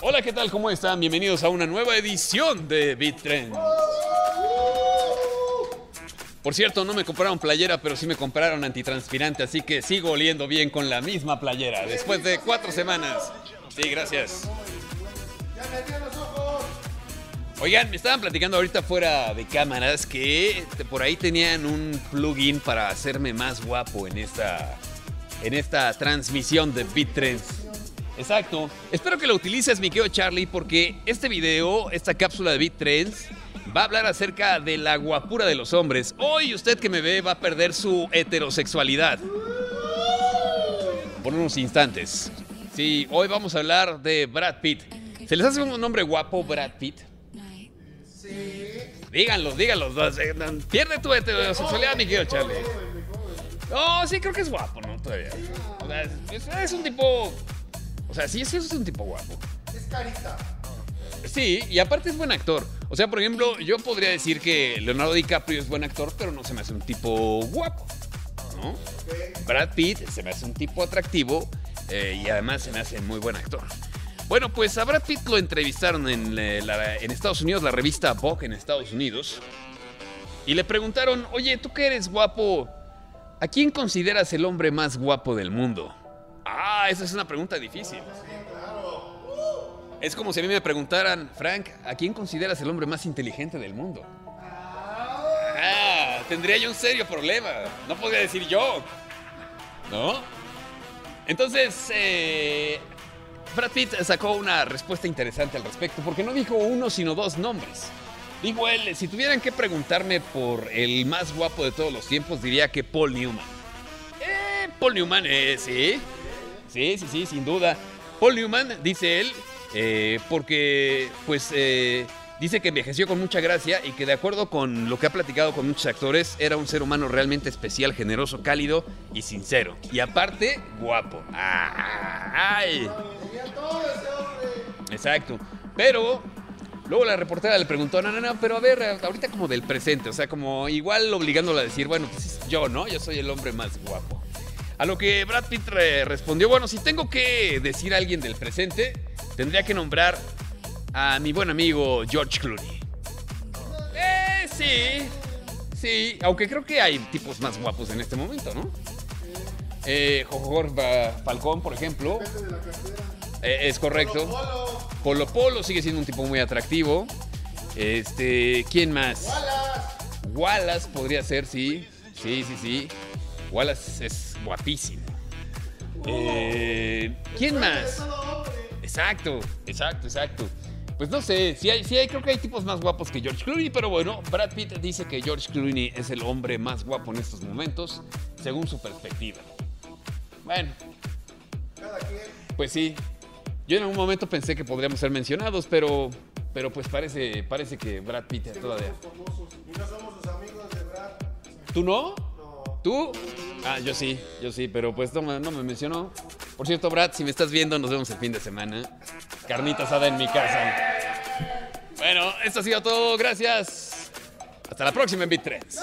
Hola, ¿qué tal? ¿Cómo están? Bienvenidos a una nueva edición de Beat Trends. Por cierto, no me compraron playera, pero sí me compraron antitranspirante, así que sigo oliendo bien con la misma playera después de cuatro semanas. Sí, gracias. Oigan, me estaban platicando ahorita fuera de cámaras que por ahí tenían un plugin para hacerme más guapo en esta, en esta transmisión de BitTrends. Exacto. Espero que lo utilices, mi querido Charlie, porque este video, esta cápsula de BitTrends, va a hablar acerca de la guapura de los hombres. Hoy usted que me ve va a perder su heterosexualidad. Por unos instantes. Sí, hoy vamos a hablar de Brad Pitt. ¿Se les hace un nombre guapo, Brad Pitt? Díganlo, díganlo. Pierde tu heterosexualidad, mi querido Charlie. No, sí, creo que es guapo, ¿no? Todavía. O sea, es un tipo. O sea, sí, sí, es un tipo guapo. Es carita. Sí, y aparte es buen actor. O sea, por ejemplo, yo podría decir que Leonardo DiCaprio es buen actor, pero no se me hace un tipo guapo. ¿No? Brad Pitt se me hace un tipo atractivo eh, y además se me hace muy buen actor. Bueno, pues a Brad Pitt lo entrevistaron en, eh, la- en Estados Unidos, la revista Vogue en Estados Unidos, y le preguntaron, oye, tú que eres guapo, ¿a quién consideras el hombre más guapo del mundo? Esa es una pregunta difícil. Es como si a mí me preguntaran, Frank, ¿a quién consideras el hombre más inteligente del mundo? Ah, tendría yo un serio problema. No podría decir yo. ¿No? Entonces, eh, Brad Pitt sacó una respuesta interesante al respecto, porque no dijo uno, sino dos nombres. Dijo él, si tuvieran que preguntarme por el más guapo de todos los tiempos, diría que Paul Newman. Eh, Paul Newman, eh, sí. Sí, sí, sí, sin duda. Paul Newman, dice él, eh, porque pues eh, dice que envejeció con mucha gracia y que de acuerdo con lo que ha platicado con muchos actores, era un ser humano realmente especial, generoso, cálido y sincero. Y aparte, guapo. ¡Ay! Exacto. Pero luego la reportera le preguntó, no, no, no, pero a ver, ahorita como del presente, o sea, como igual obligándola a decir, bueno, pues yo, ¿no? Yo soy el hombre más guapo. A lo que Brad Pitt re- respondió, bueno, si tengo que decir a alguien del presente, tendría que nombrar a mi buen amigo George Clooney. Eh, sí, sí, aunque creo que hay tipos más guapos en este momento, ¿no? Eh, Jorge Falcón, por ejemplo, eh, es correcto. Polo Polo sigue siendo un tipo muy atractivo. Este, ¿quién más? Wallace. Wallace podría ser, sí. Sí, sí, sí. Wallace es guapísimo. Eh, ¿Quién más? Exacto, exacto, exacto. Pues no sé, sí hay, sí hay, creo que hay tipos más guapos que George Clooney, pero bueno, Brad Pitt dice que George Clooney es el hombre más guapo en estos momentos, según su perspectiva. Bueno, Cada quien. pues sí. Yo en algún momento pensé que podríamos ser mencionados, pero, pero pues parece, parece que Brad Pitt todavía. Somos famosos. Y no somos los amigos de Brad. ¿Tú no? Ah, yo sí, yo sí, pero pues no, me- mencionó. Por cierto, Brad, si me estás viendo, nos vemos el fin de semana. Carnita asada en mi casa. Bueno, esto ha sido todo. Gracias. Hasta la próxima en Trends.